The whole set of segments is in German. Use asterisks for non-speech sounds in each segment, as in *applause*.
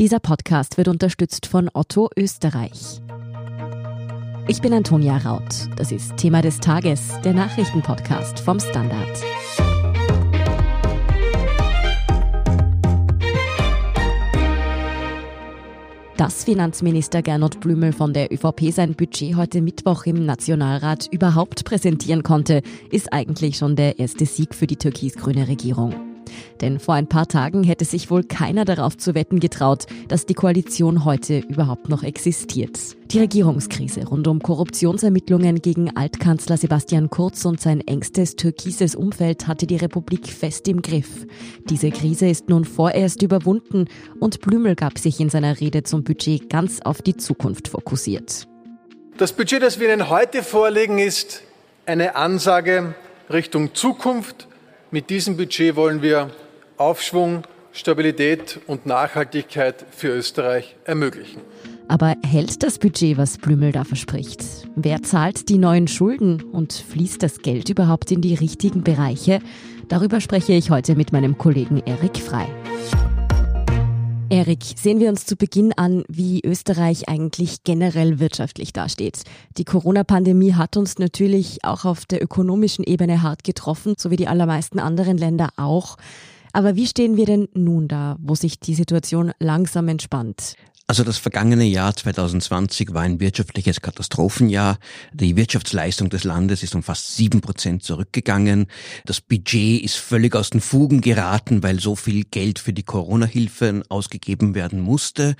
Dieser Podcast wird unterstützt von Otto Österreich. Ich bin Antonia Raut. Das ist Thema des Tages, der Nachrichtenpodcast vom Standard. Dass Finanzminister Gernot Blümel von der ÖVP sein Budget heute Mittwoch im Nationalrat überhaupt präsentieren konnte, ist eigentlich schon der erste Sieg für die türkis-grüne Regierung. Denn vor ein paar Tagen hätte sich wohl keiner darauf zu wetten getraut, dass die Koalition heute überhaupt noch existiert. Die Regierungskrise rund um Korruptionsermittlungen gegen Altkanzler Sebastian Kurz und sein engstes türkises Umfeld hatte die Republik fest im Griff. Diese Krise ist nun vorerst überwunden und Blümel gab sich in seiner Rede zum Budget ganz auf die Zukunft fokussiert. Das Budget, das wir Ihnen heute vorlegen, ist eine Ansage Richtung Zukunft mit diesem Budget wollen wir Aufschwung, Stabilität und Nachhaltigkeit für Österreich ermöglichen. Aber hält das Budget, was Blümel da verspricht? Wer zahlt die neuen Schulden und fließt das Geld überhaupt in die richtigen Bereiche? Darüber spreche ich heute mit meinem Kollegen Erik Frei. Erik, sehen wir uns zu Beginn an, wie Österreich eigentlich generell wirtschaftlich dasteht. Die Corona-Pandemie hat uns natürlich auch auf der ökonomischen Ebene hart getroffen, so wie die allermeisten anderen Länder auch. Aber wie stehen wir denn nun da, wo sich die Situation langsam entspannt? Also das vergangene Jahr 2020 war ein wirtschaftliches Katastrophenjahr. Die Wirtschaftsleistung des Landes ist um fast sieben Prozent zurückgegangen. Das Budget ist völlig aus den Fugen geraten, weil so viel Geld für die Corona-Hilfen ausgegeben werden musste.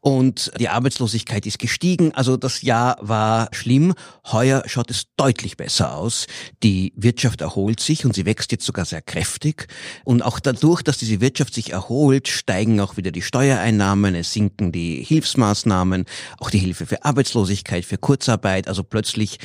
Und die Arbeitslosigkeit ist gestiegen. Also das Jahr war schlimm. Heuer schaut es deutlich besser aus. Die Wirtschaft erholt sich und sie wächst jetzt sogar sehr kräftig. Und auch dadurch, dass diese Wirtschaft sich erholt, steigen auch wieder die Steuereinnahmen, es sinken die Hilfsmaßnahmen, auch die Hilfe für Arbeitslosigkeit, für Kurzarbeit. Also plötzlich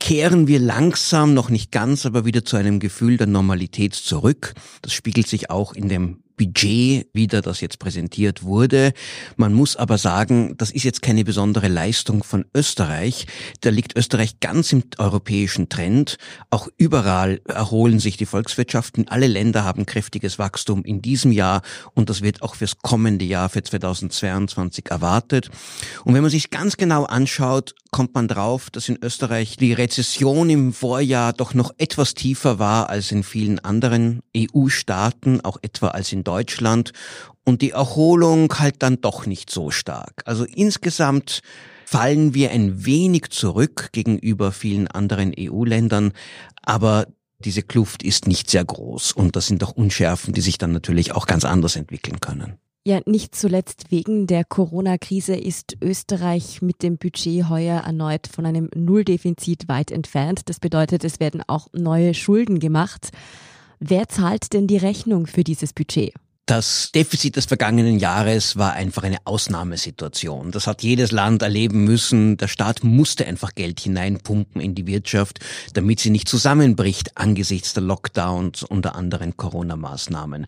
kehren wir langsam, noch nicht ganz, aber wieder zu einem Gefühl der Normalität zurück. Das spiegelt sich auch in dem Budget wieder, das jetzt präsentiert wurde. Man muss aber sagen, das ist jetzt keine besondere Leistung von Österreich. Da liegt Österreich ganz im europäischen Trend. Auch überall erholen sich die Volkswirtschaften. Alle Länder haben kräftiges Wachstum in diesem Jahr und das wird auch fürs kommende Jahr, für 2022 erwartet. Und wenn man sich ganz genau anschaut, kommt man drauf, dass in Österreich die Rezession im Vorjahr doch noch etwas tiefer war als in vielen anderen EU-Staaten, auch etwa als in Deutschland und die Erholung halt dann doch nicht so stark. Also insgesamt fallen wir ein wenig zurück gegenüber vielen anderen EU-Ländern, aber diese Kluft ist nicht sehr groß und das sind doch Unschärfen, die sich dann natürlich auch ganz anders entwickeln können. Ja, nicht zuletzt wegen der Corona-Krise ist Österreich mit dem Budget heuer erneut von einem Nulldefizit weit entfernt. Das bedeutet, es werden auch neue Schulden gemacht. Wer zahlt denn die Rechnung für dieses Budget? Das Defizit des vergangenen Jahres war einfach eine Ausnahmesituation. Das hat jedes Land erleben müssen. Der Staat musste einfach Geld hineinpumpen in die Wirtschaft, damit sie nicht zusammenbricht angesichts der Lockdowns unter anderen Corona-Maßnahmen.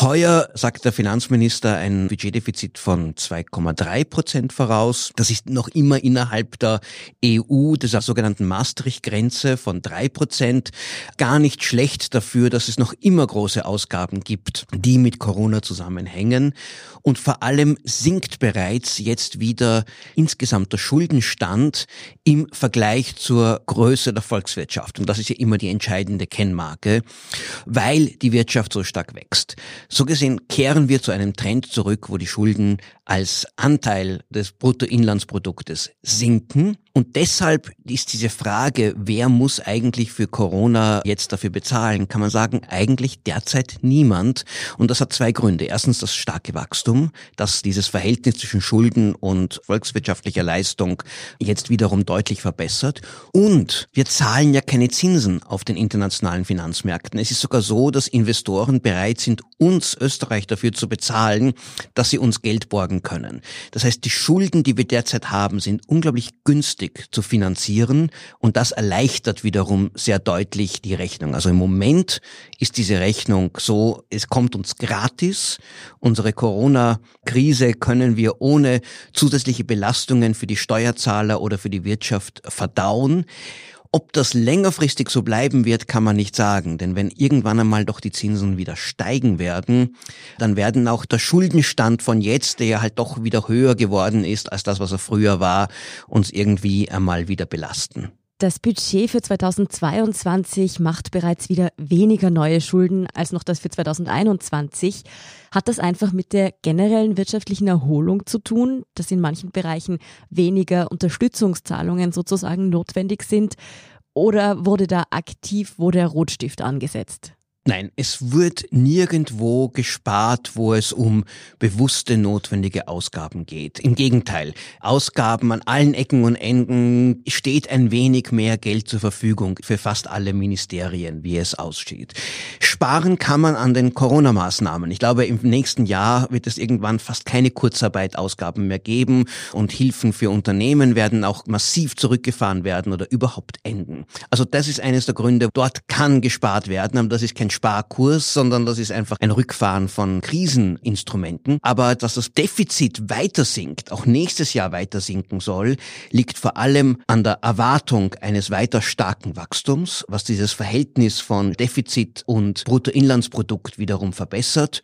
Heuer sagt der Finanzminister ein Budgetdefizit von 2,3 Prozent voraus. Das ist noch immer innerhalb der EU, dieser sogenannten Maastricht-Grenze von drei Prozent. Gar nicht schlecht dafür, dass es noch immer große Ausgaben gibt, die mit Corona Corona zusammenhängen. Und vor allem sinkt bereits jetzt wieder insgesamt der Schuldenstand im Vergleich zur Größe der Volkswirtschaft. Und das ist ja immer die entscheidende Kennmarke, weil die Wirtschaft so stark wächst. So gesehen kehren wir zu einem Trend zurück, wo die Schulden als Anteil des Bruttoinlandsproduktes sinken. Und deshalb ist diese Frage, wer muss eigentlich für Corona jetzt dafür bezahlen, kann man sagen, eigentlich derzeit niemand. Und das hat zwei Gründe. Erstens das starke Wachstum, das dieses Verhältnis zwischen Schulden und volkswirtschaftlicher Leistung jetzt wiederum deutlich verbessert. Und wir zahlen ja keine Zinsen auf den internationalen Finanzmärkten. Es ist sogar so, dass Investoren bereit sind, uns Österreich dafür zu bezahlen, dass sie uns Geld borgen können. Das heißt, die Schulden, die wir derzeit haben, sind unglaublich günstig zu finanzieren und das erleichtert wiederum sehr deutlich die Rechnung. Also im Moment ist diese Rechnung so, es kommt uns gratis. Unsere Corona-Krise können wir ohne zusätzliche Belastungen für die Steuerzahler oder für die Wirtschaft verdauen. Ob das längerfristig so bleiben wird, kann man nicht sagen. Denn wenn irgendwann einmal doch die Zinsen wieder steigen werden, dann werden auch der Schuldenstand von jetzt, der ja halt doch wieder höher geworden ist als das, was er früher war, uns irgendwie einmal wieder belasten. Das Budget für 2022 macht bereits wieder weniger neue Schulden als noch das für 2021. Hat das einfach mit der generellen wirtschaftlichen Erholung zu tun, dass in manchen Bereichen weniger Unterstützungszahlungen sozusagen notwendig sind? Oder wurde da aktiv, wo der Rotstift angesetzt? Nein, es wird nirgendwo gespart, wo es um bewusste notwendige Ausgaben geht. Im Gegenteil, Ausgaben an allen Ecken und Enden steht ein wenig mehr Geld zur Verfügung für fast alle Ministerien, wie es aussieht. Sparen kann man an den Corona-Maßnahmen. Ich glaube, im nächsten Jahr wird es irgendwann fast keine Kurzarbeitausgaben mehr geben und Hilfen für Unternehmen werden auch massiv zurückgefahren werden oder überhaupt enden. Also das ist eines der Gründe. Dort kann gespart werden, aber das ist kein Sparkurs, sondern das ist einfach ein Rückfahren von Kriseninstrumenten. Aber dass das Defizit weiter sinkt, auch nächstes Jahr weiter sinken soll, liegt vor allem an der Erwartung eines weiter starken Wachstums, was dieses Verhältnis von Defizit und Bruttoinlandsprodukt wiederum verbessert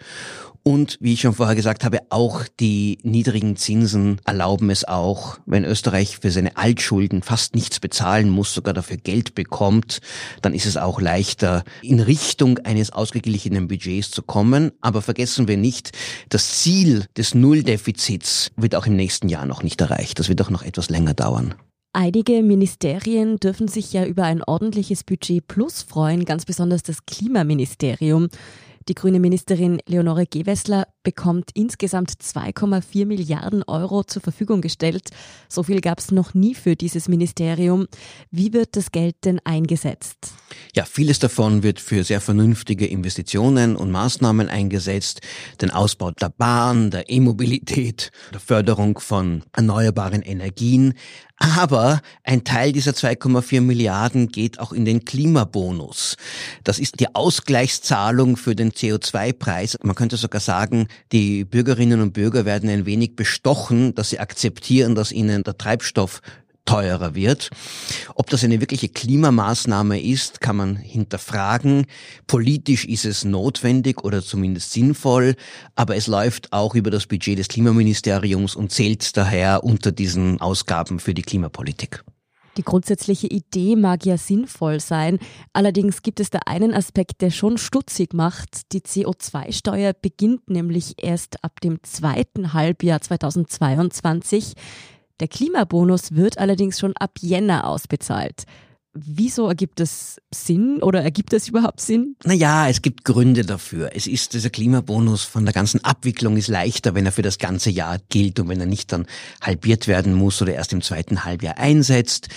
und wie ich schon vorher gesagt habe, auch die niedrigen Zinsen erlauben es auch, wenn Österreich für seine Altschulden fast nichts bezahlen muss, sogar dafür Geld bekommt, dann ist es auch leichter, in Richtung eines ausgeglichenen Budgets zu kommen. Aber vergessen wir nicht, das Ziel des Nulldefizits wird auch im nächsten Jahr noch nicht erreicht. Das wird auch noch etwas länger dauern. Einige Ministerien dürfen sich ja über ein ordentliches Budget plus freuen, ganz besonders das Klimaministerium. Die grüne Ministerin Leonore Gewessler bekommt insgesamt 2,4 Milliarden Euro zur Verfügung gestellt. So viel gab es noch nie für dieses Ministerium. Wie wird das Geld denn eingesetzt? Ja, vieles davon wird für sehr vernünftige Investitionen und Maßnahmen eingesetzt. Den Ausbau der Bahn, der E-Mobilität, der Förderung von erneuerbaren Energien. Aber ein Teil dieser 2,4 Milliarden geht auch in den Klimabonus. Das ist die Ausgleichszahlung für den CO2-Preis. Man könnte sogar sagen, die Bürgerinnen und Bürger werden ein wenig bestochen, dass sie akzeptieren, dass ihnen der Treibstoff teurer wird. Ob das eine wirkliche Klimamaßnahme ist, kann man hinterfragen. Politisch ist es notwendig oder zumindest sinnvoll, aber es läuft auch über das Budget des Klimaministeriums und zählt daher unter diesen Ausgaben für die Klimapolitik. Die grundsätzliche Idee mag ja sinnvoll sein, allerdings gibt es da einen Aspekt, der schon stutzig macht. Die CO2-Steuer beginnt nämlich erst ab dem zweiten Halbjahr 2022. Der Klimabonus wird allerdings schon ab Jänner ausbezahlt. Wieso ergibt es Sinn oder ergibt es überhaupt Sinn? Naja, es gibt Gründe dafür. Es ist, dieser Klimabonus von der ganzen Abwicklung ist leichter, wenn er für das ganze Jahr gilt und wenn er nicht dann halbiert werden muss oder erst im zweiten Halbjahr einsetzt.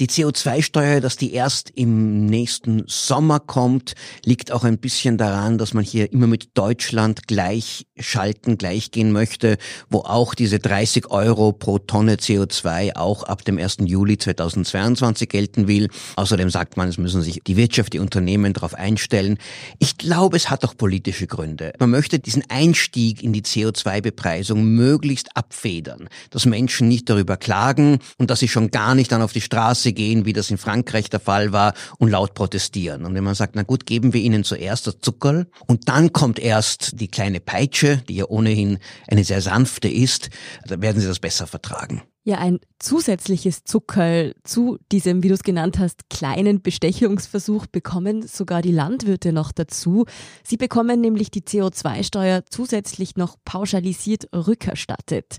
Die CO2-Steuer, dass die erst im nächsten Sommer kommt, liegt auch ein bisschen daran, dass man hier immer mit Deutschland gleich schalten, gleich gehen möchte, wo auch diese 30 Euro pro Tonne CO2 auch ab dem 1. Juli 2022 gelten will. Außerdem sagt man, es müssen sich die Wirtschaft, die Unternehmen darauf einstellen. Ich glaube, es hat auch politische Gründe. Man möchte diesen Einstieg in die CO2-Bepreisung möglichst abfedern, dass Menschen nicht darüber klagen und dass sie schon gar nicht dann auf die Straße gehen, wie das in Frankreich der Fall war, und laut protestieren. Und wenn man sagt, na gut, geben wir ihnen zuerst das Zuckerl und dann kommt erst die kleine Peitsche, die ja ohnehin eine sehr sanfte ist, dann werden sie das besser vertragen ja ein zusätzliches Zuckerl zu diesem, wie du es genannt hast, kleinen Bestechungsversuch bekommen sogar die Landwirte noch dazu. Sie bekommen nämlich die CO2-Steuer zusätzlich noch pauschalisiert rückerstattet.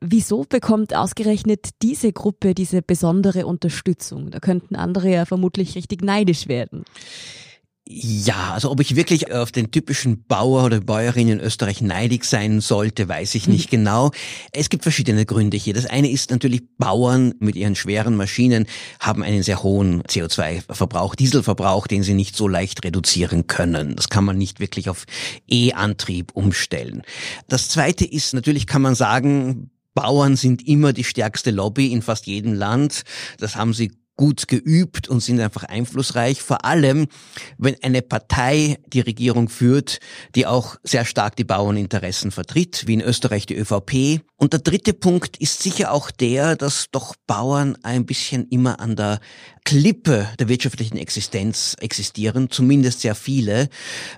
Wieso bekommt ausgerechnet diese Gruppe diese besondere Unterstützung? Da könnten andere ja vermutlich richtig neidisch werden. Ja, also ob ich wirklich auf den typischen Bauer oder Bäuerin in Österreich neidig sein sollte, weiß ich nicht mhm. genau. Es gibt verschiedene Gründe hier. Das eine ist natürlich, Bauern mit ihren schweren Maschinen haben einen sehr hohen CO2-Verbrauch, Dieselverbrauch, den sie nicht so leicht reduzieren können. Das kann man nicht wirklich auf E-Antrieb umstellen. Das zweite ist, natürlich kann man sagen, Bauern sind immer die stärkste Lobby in fast jedem Land. Das haben sie gut geübt und sind einfach einflussreich. Vor allem, wenn eine Partei die Regierung führt, die auch sehr stark die Bauerninteressen vertritt, wie in Österreich die ÖVP. Und der dritte Punkt ist sicher auch der, dass doch Bauern ein bisschen immer an der Klippe der wirtschaftlichen Existenz existieren, zumindest sehr viele.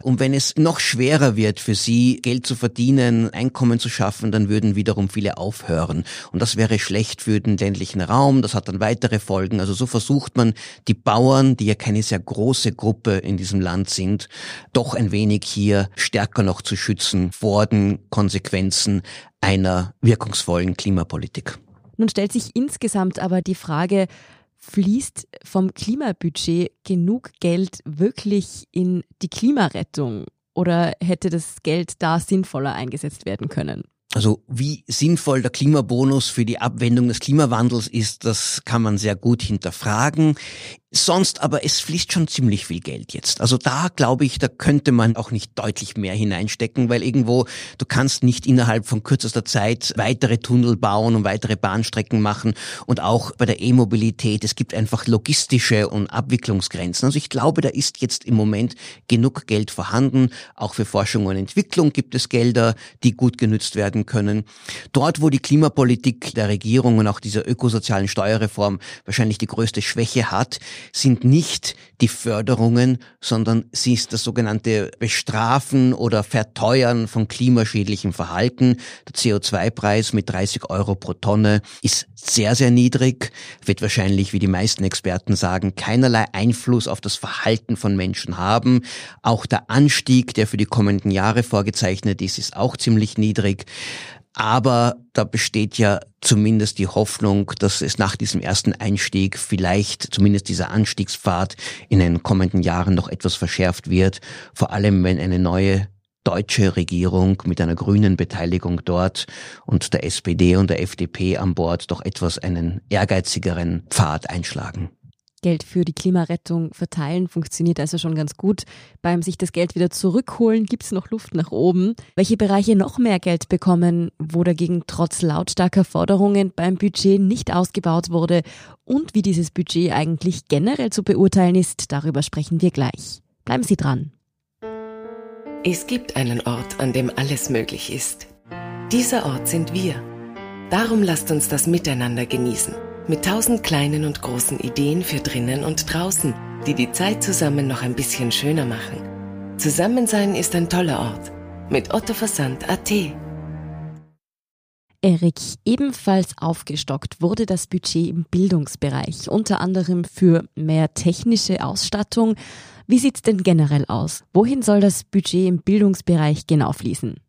Und wenn es noch schwerer wird für sie, Geld zu verdienen, Einkommen zu schaffen, dann würden wiederum viele aufhören. Und das wäre schlecht für den ländlichen Raum, das hat dann weitere Folgen. Also so versucht man, die Bauern, die ja keine sehr große Gruppe in diesem Land sind, doch ein wenig hier stärker noch zu schützen vor den Konsequenzen einer wirkungsvollen Klimapolitik. Nun stellt sich insgesamt aber die Frage, fließt vom Klimabudget genug Geld wirklich in die Klimarettung oder hätte das Geld da sinnvoller eingesetzt werden können? Also wie sinnvoll der Klimabonus für die Abwendung des Klimawandels ist, das kann man sehr gut hinterfragen. Sonst aber, es fließt schon ziemlich viel Geld jetzt. Also da glaube ich, da könnte man auch nicht deutlich mehr hineinstecken, weil irgendwo, du kannst nicht innerhalb von kürzester Zeit weitere Tunnel bauen und weitere Bahnstrecken machen und auch bei der E-Mobilität, es gibt einfach logistische und Abwicklungsgrenzen. Also ich glaube, da ist jetzt im Moment genug Geld vorhanden. Auch für Forschung und Entwicklung gibt es Gelder, die gut genützt werden können. Dort, wo die Klimapolitik der Regierung und auch dieser ökosozialen Steuerreform wahrscheinlich die größte Schwäche hat, sind nicht die Förderungen, sondern sie ist das sogenannte Bestrafen oder Verteuern von klimaschädlichem Verhalten. Der CO2-Preis mit 30 Euro pro Tonne ist sehr, sehr niedrig, wird wahrscheinlich, wie die meisten Experten sagen, keinerlei Einfluss auf das Verhalten von Menschen haben. Auch der Anstieg, der für die kommenden Jahre vorgezeichnet ist, ist auch ziemlich niedrig. Aber da besteht ja zumindest die Hoffnung, dass es nach diesem ersten Einstieg vielleicht zumindest dieser Anstiegspfad in den kommenden Jahren noch etwas verschärft wird. Vor allem, wenn eine neue deutsche Regierung mit einer grünen Beteiligung dort und der SPD und der FDP an Bord doch etwas einen ehrgeizigeren Pfad einschlagen. Geld für die Klimarettung verteilen funktioniert also schon ganz gut. Beim sich das Geld wieder zurückholen gibt es noch Luft nach oben. Welche Bereiche noch mehr Geld bekommen, wo dagegen trotz lautstarker Forderungen beim Budget nicht ausgebaut wurde und wie dieses Budget eigentlich generell zu beurteilen ist, darüber sprechen wir gleich. Bleiben Sie dran. Es gibt einen Ort, an dem alles möglich ist. Dieser Ort sind wir. Darum lasst uns das miteinander genießen. Mit tausend kleinen und großen Ideen für drinnen und draußen, die die Zeit zusammen noch ein bisschen schöner machen. Zusammensein ist ein toller Ort. Mit Otto Versand AT. Erik, ebenfalls aufgestockt wurde das Budget im Bildungsbereich, unter anderem für mehr technische Ausstattung. Wie sieht's denn generell aus? Wohin soll das Budget im Bildungsbereich genau fließen?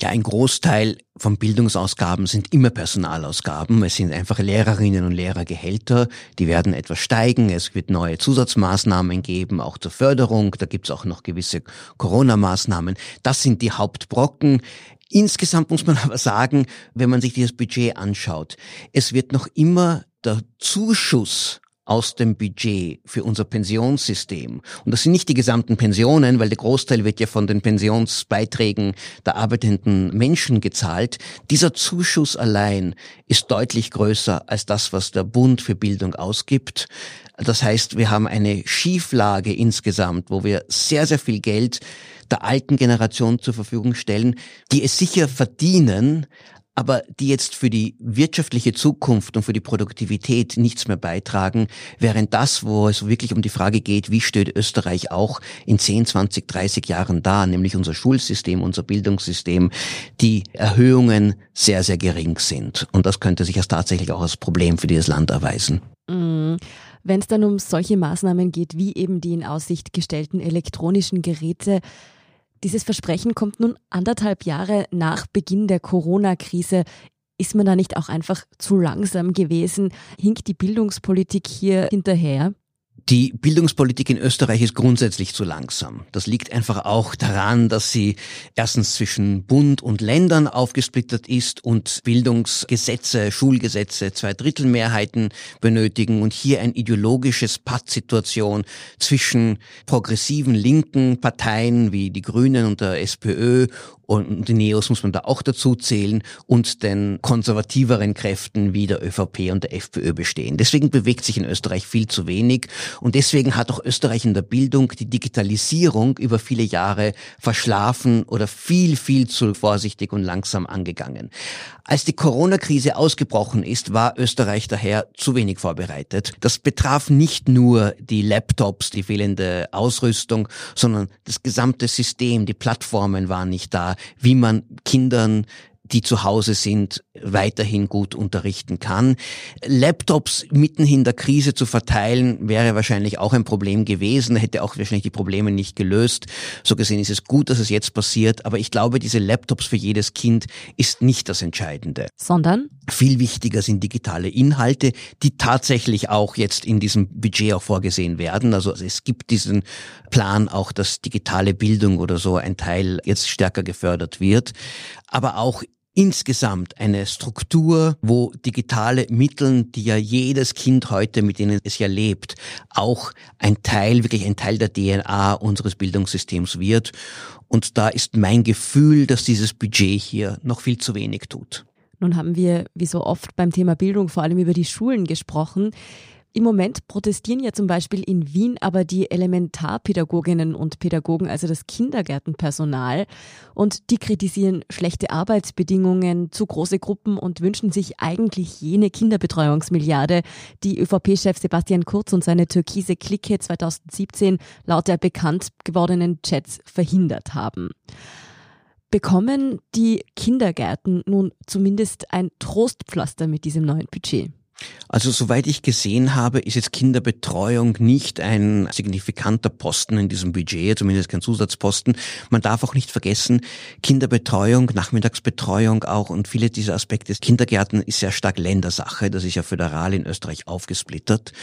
Ja, ein Großteil von Bildungsausgaben sind immer Personalausgaben. Es sind einfach Lehrerinnen und Lehrergehälter, die werden etwas steigen. Es wird neue Zusatzmaßnahmen geben, auch zur Förderung. Da gibt es auch noch gewisse Corona-Maßnahmen. Das sind die Hauptbrocken. Insgesamt muss man *laughs* aber sagen, wenn man sich dieses Budget anschaut, es wird noch immer der Zuschuss aus dem Budget für unser Pensionssystem. Und das sind nicht die gesamten Pensionen, weil der Großteil wird ja von den Pensionsbeiträgen der arbeitenden Menschen gezahlt. Dieser Zuschuss allein ist deutlich größer als das, was der Bund für Bildung ausgibt. Das heißt, wir haben eine Schieflage insgesamt, wo wir sehr, sehr viel Geld der alten Generation zur Verfügung stellen, die es sicher verdienen, aber die jetzt für die wirtschaftliche Zukunft und für die Produktivität nichts mehr beitragen, während das, wo es wirklich um die Frage geht, wie steht Österreich auch in 10, 20, 30 Jahren da, nämlich unser Schulsystem, unser Bildungssystem, die Erhöhungen sehr, sehr gering sind. Und das könnte sich als tatsächlich auch als Problem für dieses Land erweisen. Mm. Wenn es dann um solche Maßnahmen geht, wie eben die in Aussicht gestellten elektronischen Geräte, dieses Versprechen kommt nun anderthalb Jahre nach Beginn der Corona-Krise. Ist man da nicht auch einfach zu langsam gewesen? Hinkt die Bildungspolitik hier hinterher? Die Bildungspolitik in Österreich ist grundsätzlich zu langsam. Das liegt einfach auch daran, dass sie erstens zwischen Bund und Ländern aufgesplittert ist und Bildungsgesetze, Schulgesetze zwei Drittel Mehrheiten benötigen und hier ein ideologisches Pattsituation zwischen progressiven linken Parteien wie die Grünen und der SPÖ und die Neos muss man da auch dazu zählen und den konservativeren Kräften wie der ÖVP und der FPÖ bestehen. Deswegen bewegt sich in Österreich viel zu wenig und deswegen hat auch Österreich in der Bildung die Digitalisierung über viele Jahre verschlafen oder viel, viel zu vorsichtig und langsam angegangen. Als die Corona-Krise ausgebrochen ist, war Österreich daher zu wenig vorbereitet. Das betraf nicht nur die Laptops, die fehlende Ausrüstung, sondern das gesamte System, die Plattformen waren nicht da, wie man Kindern die zu Hause sind, weiterhin gut unterrichten kann. Laptops mitten in der Krise zu verteilen, wäre wahrscheinlich auch ein Problem gewesen, hätte auch wahrscheinlich die Probleme nicht gelöst. So gesehen ist es gut, dass es jetzt passiert, aber ich glaube, diese Laptops für jedes Kind ist nicht das Entscheidende. Sondern? Viel wichtiger sind digitale Inhalte, die tatsächlich auch jetzt in diesem Budget auch vorgesehen werden. Also es gibt diesen Plan auch, dass digitale Bildung oder so ein Teil jetzt stärker gefördert wird. Aber auch insgesamt eine Struktur, wo digitale Mittel, die ja jedes Kind heute, mit denen es ja lebt, auch ein Teil, wirklich ein Teil der DNA unseres Bildungssystems wird. Und da ist mein Gefühl, dass dieses Budget hier noch viel zu wenig tut. Nun haben wir, wie so oft beim Thema Bildung, vor allem über die Schulen gesprochen. Im Moment protestieren ja zum Beispiel in Wien aber die Elementarpädagoginnen und Pädagogen, also das Kindergärtenpersonal, und die kritisieren schlechte Arbeitsbedingungen, zu große Gruppen und wünschen sich eigentlich jene Kinderbetreuungsmilliarde, die ÖVP-Chef Sebastian Kurz und seine türkise Clique 2017 laut der bekannt gewordenen Chats verhindert haben. Bekommen die Kindergärten nun zumindest ein Trostpflaster mit diesem neuen Budget? Also soweit ich gesehen habe, ist jetzt Kinderbetreuung nicht ein signifikanter Posten in diesem Budget, zumindest kein Zusatzposten. Man darf auch nicht vergessen, Kinderbetreuung, Nachmittagsbetreuung auch und viele dieser Aspekte des Kindergärten ist sehr stark Ländersache. Das ist ja föderal in Österreich aufgesplittert.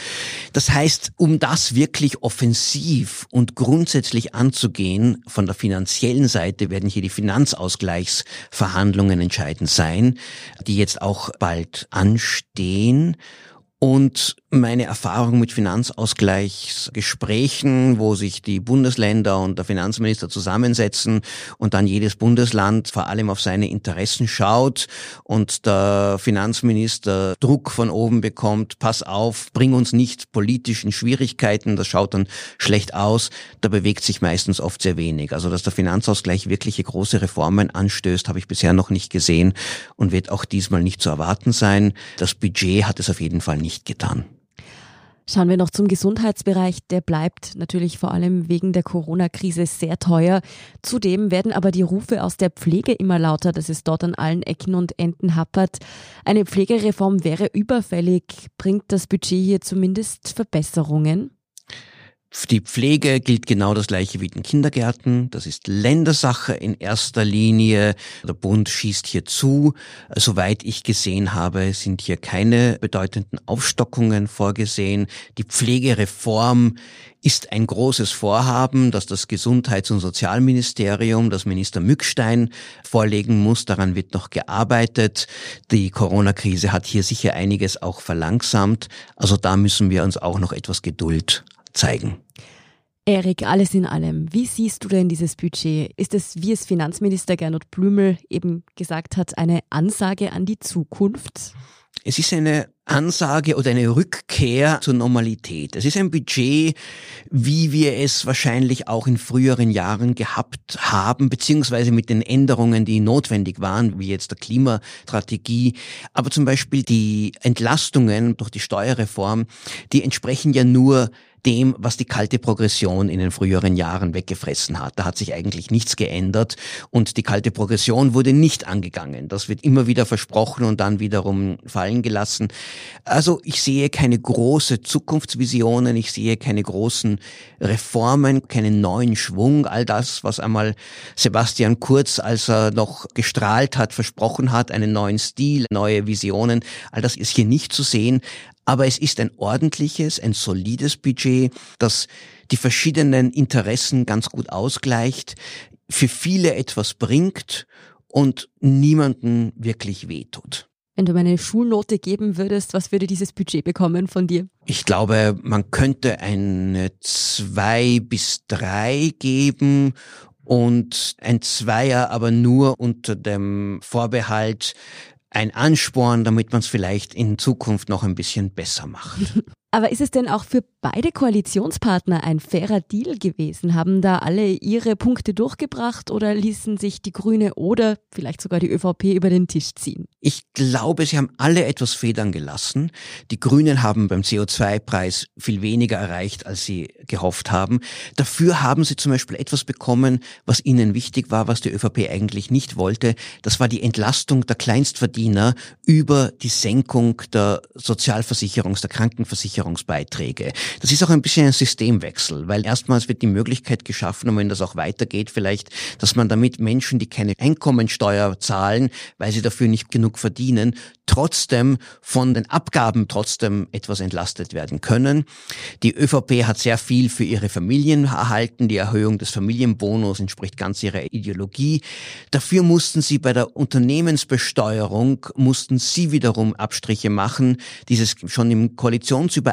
Das heißt, um das wirklich offensiv und grundsätzlich anzugehen, von der finanziellen Seite werden hier die Finanzausgleichsverhandlungen entscheidend sein, die jetzt auch bald anstehen in und meine Erfahrung mit Finanzausgleichsgesprächen, wo sich die Bundesländer und der Finanzminister zusammensetzen und dann jedes Bundesland vor allem auf seine Interessen schaut und der Finanzminister Druck von oben bekommt, pass auf, bring uns nicht politisch in Schwierigkeiten, das schaut dann schlecht aus, da bewegt sich meistens oft sehr wenig. Also dass der Finanzausgleich wirkliche große Reformen anstößt, habe ich bisher noch nicht gesehen und wird auch diesmal nicht zu erwarten sein. Das Budget hat es auf jeden Fall nicht getan. Schauen wir noch zum Gesundheitsbereich. Der bleibt natürlich vor allem wegen der Corona-Krise sehr teuer. Zudem werden aber die Rufe aus der Pflege immer lauter, dass es dort an allen Ecken und Enden happert. Eine Pflegereform wäre überfällig. Bringt das Budget hier zumindest Verbesserungen? Für die Pflege gilt genau das Gleiche wie den Kindergärten. Das ist Ländersache in erster Linie. Der Bund schießt hier zu. Soweit ich gesehen habe, sind hier keine bedeutenden Aufstockungen vorgesehen. Die Pflegereform ist ein großes Vorhaben, das das Gesundheits- und Sozialministerium, das Minister Mückstein vorlegen muss. Daran wird noch gearbeitet. Die Corona-Krise hat hier sicher einiges auch verlangsamt. Also da müssen wir uns auch noch etwas Geduld zeigen. Erik, alles in allem, wie siehst du denn dieses Budget? Ist es, wie es Finanzminister Gernot Blümel eben gesagt hat, eine Ansage an die Zukunft? Es ist eine Ansage oder eine Rückkehr zur Normalität. Es ist ein Budget, wie wir es wahrscheinlich auch in früheren Jahren gehabt haben, beziehungsweise mit den Änderungen, die notwendig waren, wie jetzt der Klimastrategie. Aber zum Beispiel die Entlastungen durch die Steuerreform, die entsprechen ja nur dem, was die kalte Progression in den früheren Jahren weggefressen hat. Da hat sich eigentlich nichts geändert und die kalte Progression wurde nicht angegangen. Das wird immer wieder versprochen und dann wiederum fallen gelassen. Also ich sehe keine große Zukunftsvisionen, ich sehe keine großen Reformen, keinen neuen Schwung. All das, was einmal Sebastian Kurz, als er noch gestrahlt hat, versprochen hat, einen neuen Stil, neue Visionen, all das ist hier nicht zu sehen. Aber es ist ein ordentliches, ein solides Budget, das die verschiedenen Interessen ganz gut ausgleicht, für viele etwas bringt und niemanden wirklich wehtut. Wenn du meine Schulnote geben würdest, was würde dieses Budget bekommen von dir? Ich glaube, man könnte eine zwei bis drei geben und ein Zweier aber nur unter dem Vorbehalt, ein Ansporn, damit man es vielleicht in Zukunft noch ein bisschen besser macht. *laughs* Aber ist es denn auch für beide Koalitionspartner ein fairer Deal gewesen? Haben da alle ihre Punkte durchgebracht oder ließen sich die Grüne oder vielleicht sogar die ÖVP über den Tisch ziehen? Ich glaube, sie haben alle etwas federn gelassen. Die Grünen haben beim CO2-Preis viel weniger erreicht, als sie gehofft haben. Dafür haben sie zum Beispiel etwas bekommen, was ihnen wichtig war, was die ÖVP eigentlich nicht wollte. Das war die Entlastung der Kleinstverdiener über die Senkung der Sozialversicherungs-, der Krankenversicherung Versicherungsbeiträge. Das ist auch ein bisschen ein Systemwechsel, weil erstmals wird die Möglichkeit geschaffen, und wenn das auch weitergeht, vielleicht, dass man damit Menschen, die keine Einkommensteuer zahlen, weil sie dafür nicht genug verdienen, trotzdem von den Abgaben trotzdem etwas entlastet werden können. Die ÖVP hat sehr viel für ihre Familien erhalten. Die Erhöhung des Familienbonus entspricht ganz ihrer Ideologie. Dafür mussten sie bei der Unternehmensbesteuerung, mussten sie wiederum Abstriche machen. Dieses schon im Koalitionsübereinkommen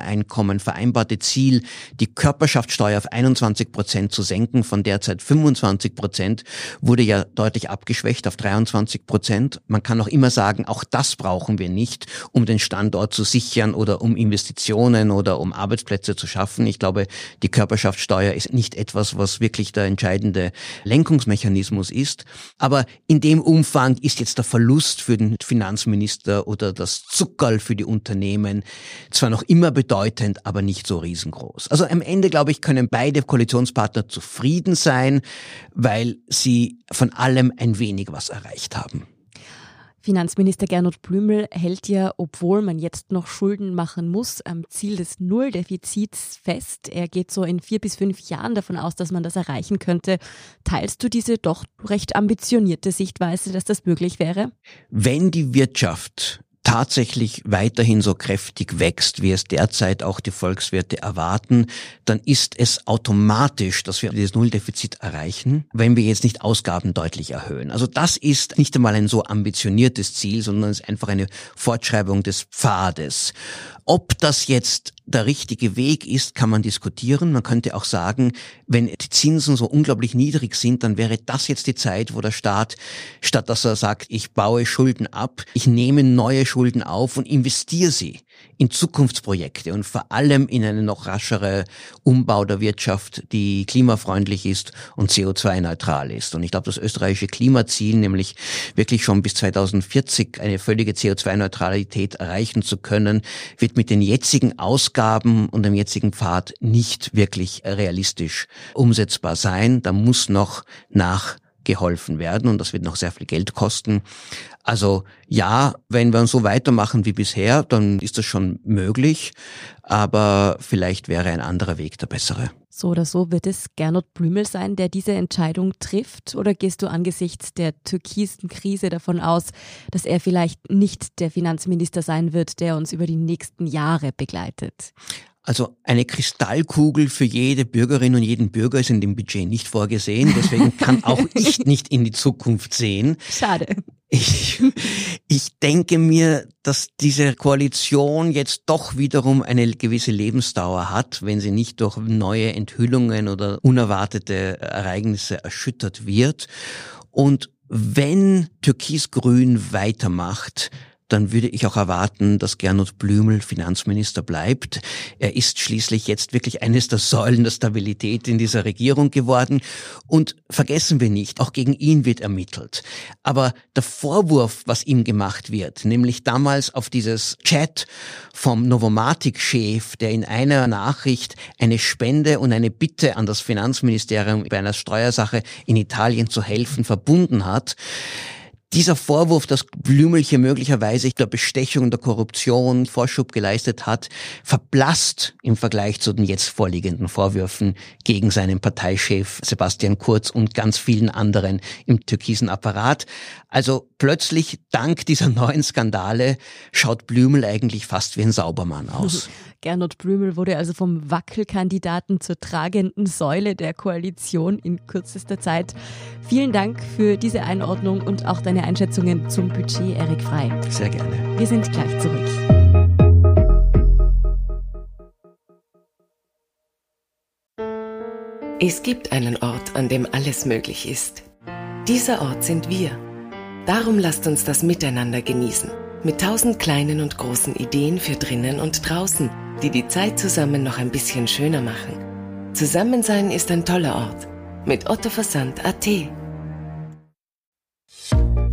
vereinbarte Ziel, die Körperschaftssteuer auf 21 Prozent zu senken, von derzeit 25 Prozent, wurde ja deutlich abgeschwächt auf 23 Prozent. Man kann auch immer sagen, auch das brauchen wir nicht, um den Standort zu sichern oder um Investitionen oder um Arbeitsplätze zu schaffen. Ich glaube, die Körperschaftssteuer ist nicht etwas, was wirklich der entscheidende Lenkungsmechanismus ist. Aber in dem Umfang ist jetzt der Verlust für den Finanzminister oder das Zuckerl für die Unternehmen zwar noch immer bedeutend, aber nicht so riesengroß. Also am Ende, glaube ich, können beide Koalitionspartner zufrieden sein, weil sie von allem ein wenig was erreicht haben. Finanzminister Gernot Blümel hält ja, obwohl man jetzt noch Schulden machen muss, am Ziel des Nulldefizits fest. Er geht so in vier bis fünf Jahren davon aus, dass man das erreichen könnte. Teilst du diese doch recht ambitionierte Sichtweise, dass das möglich wäre? Wenn die Wirtschaft tatsächlich weiterhin so kräftig wächst, wie es derzeit auch die Volkswirte erwarten, dann ist es automatisch, dass wir dieses Nulldefizit erreichen, wenn wir jetzt nicht Ausgaben deutlich erhöhen. Also das ist nicht einmal ein so ambitioniertes Ziel, sondern es ist einfach eine Fortschreibung des Pfades. Ob das jetzt der richtige Weg ist, kann man diskutieren. Man könnte auch sagen, wenn die Zinsen so unglaublich niedrig sind, dann wäre das jetzt die Zeit, wo der Staat, statt dass er sagt, ich baue Schulden ab, ich nehme neue Schulden auf und investiere sie in Zukunftsprojekte und vor allem in einen noch raschere Umbau der Wirtschaft, die klimafreundlich ist und CO2-neutral ist. Und ich glaube, das österreichische Klimaziel, nämlich wirklich schon bis 2040 eine völlige CO2-Neutralität erreichen zu können, wird mit den jetzigen Ausgaben und dem jetzigen Pfad nicht wirklich realistisch umsetzbar sein. Da muss noch nach geholfen werden und das wird noch sehr viel Geld kosten. Also ja, wenn wir so weitermachen wie bisher, dann ist das schon möglich, aber vielleicht wäre ein anderer Weg der bessere. So oder so wird es Gernot Blümel sein, der diese Entscheidung trifft? Oder gehst du angesichts der türkisen Krise davon aus, dass er vielleicht nicht der Finanzminister sein wird, der uns über die nächsten Jahre begleitet? Also eine Kristallkugel für jede Bürgerin und jeden Bürger ist in dem Budget nicht vorgesehen. Deswegen kann *laughs* auch ich nicht in die Zukunft sehen. Schade. Ich, ich denke mir, dass diese Koalition jetzt doch wiederum eine gewisse Lebensdauer hat, wenn sie nicht durch neue Enthüllungen oder unerwartete Ereignisse erschüttert wird. Und wenn Türkis-Grün weitermacht, dann würde ich auch erwarten, dass Gernot Blümel Finanzminister bleibt. Er ist schließlich jetzt wirklich eines der Säulen der Stabilität in dieser Regierung geworden. Und vergessen wir nicht, auch gegen ihn wird ermittelt. Aber der Vorwurf, was ihm gemacht wird, nämlich damals auf dieses Chat vom Novomatic-Chef, der in einer Nachricht eine Spende und eine Bitte an das Finanzministerium bei einer Steuersache in Italien zu helfen verbunden hat, dieser Vorwurf, dass Blümel hier möglicherweise der Bestechung und der Korruption Vorschub geleistet hat, verblasst im Vergleich zu den jetzt vorliegenden Vorwürfen gegen seinen Parteichef Sebastian Kurz und ganz vielen anderen im türkisen Apparat. Also plötzlich, dank dieser neuen Skandale, schaut Blümel eigentlich fast wie ein Saubermann aus. *laughs* Gernot Blümel wurde also vom Wackelkandidaten zur tragenden Säule der Koalition in kürzester Zeit. Vielen Dank für diese Einordnung und auch deine Einschätzungen zum Budget, Erik Frei. Sehr gerne. Wir sind gleich zurück. Es gibt einen Ort, an dem alles möglich ist. Dieser Ort sind wir. Darum lasst uns das miteinander genießen. Mit tausend kleinen und großen Ideen für drinnen und draußen, die die Zeit zusammen noch ein bisschen schöner machen. Zusammensein ist ein toller Ort. Mit Otto Versand AT.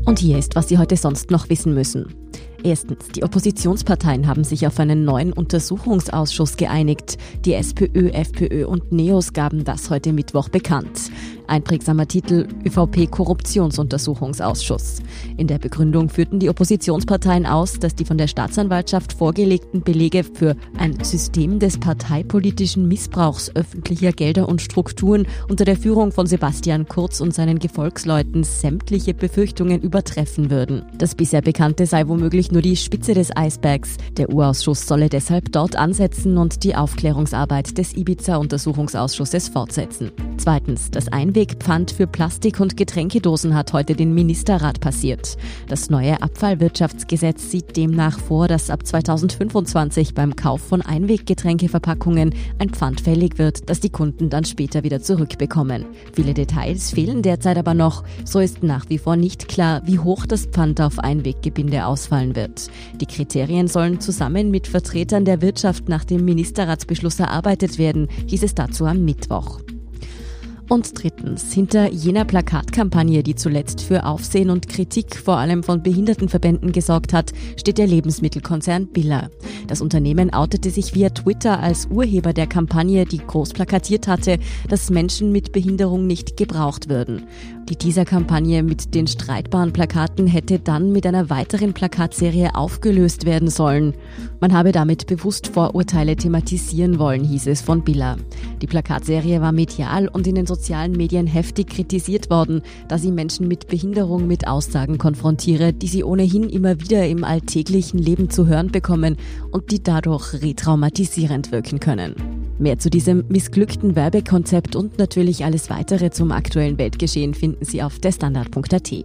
Und hier ist, was Sie heute sonst noch wissen müssen. Erstens, die Oppositionsparteien haben sich auf einen neuen Untersuchungsausschuss geeinigt. Die SPÖ, FPÖ und NEOS gaben das heute Mittwoch bekannt. Einprägsamer Titel ÖVP Korruptionsuntersuchungsausschuss. In der Begründung führten die Oppositionsparteien aus, dass die von der Staatsanwaltschaft vorgelegten Belege für ein System des parteipolitischen Missbrauchs öffentlicher Gelder und Strukturen unter der Führung von Sebastian Kurz und seinen Gefolgsleuten sämtliche Befürchtungen übertreffen würden. Das bisher Bekannte sei womöglich nur die Spitze des Eisbergs. Der Urausschuss solle deshalb dort ansetzen und die Aufklärungsarbeit des Ibiza-Untersuchungsausschusses fortsetzen. Zweitens, das Einweg Einwegpfand für Plastik- und Getränkedosen hat heute den Ministerrat passiert. Das neue Abfallwirtschaftsgesetz sieht demnach vor, dass ab 2025 beim Kauf von Einweggetränkeverpackungen ein Pfand fällig wird, das die Kunden dann später wieder zurückbekommen. Viele Details fehlen derzeit aber noch. So ist nach wie vor nicht klar, wie hoch das Pfand auf Einweggebinde ausfallen wird. Die Kriterien sollen zusammen mit Vertretern der Wirtschaft nach dem Ministerratsbeschluss erarbeitet werden, hieß es dazu am Mittwoch. Und drittens, hinter jener Plakatkampagne, die zuletzt für Aufsehen und Kritik vor allem von Behindertenverbänden gesorgt hat, steht der Lebensmittelkonzern Biller. Das Unternehmen outete sich via Twitter als Urheber der Kampagne, die groß plakatiert hatte, dass Menschen mit Behinderung nicht gebraucht würden. Die Teaser-Kampagne mit den streitbaren Plakaten hätte dann mit einer weiteren Plakatserie aufgelöst werden sollen. Man habe damit bewusst Vorurteile thematisieren wollen, hieß es von Biller. Die Plakatserie war medial und in den sozialen Medien heftig kritisiert worden, da sie Menschen mit Behinderung mit Aussagen konfrontiere, die sie ohnehin immer wieder im alltäglichen Leben zu hören bekommen und die dadurch retraumatisierend wirken können. Mehr zu diesem missglückten Werbekonzept und natürlich alles weitere zum aktuellen Weltgeschehen finden Sie auf derstandard.at.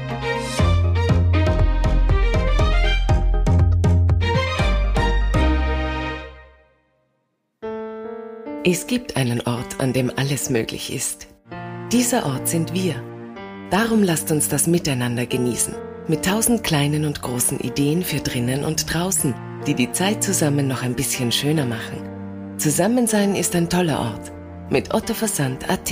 Es gibt einen Ort, an dem alles möglich ist. Dieser Ort sind wir. Darum lasst uns das miteinander genießen. Mit tausend kleinen und großen Ideen für drinnen und draußen, die die Zeit zusammen noch ein bisschen schöner machen. Zusammensein ist ein toller Ort. Mit Otto Versand AT.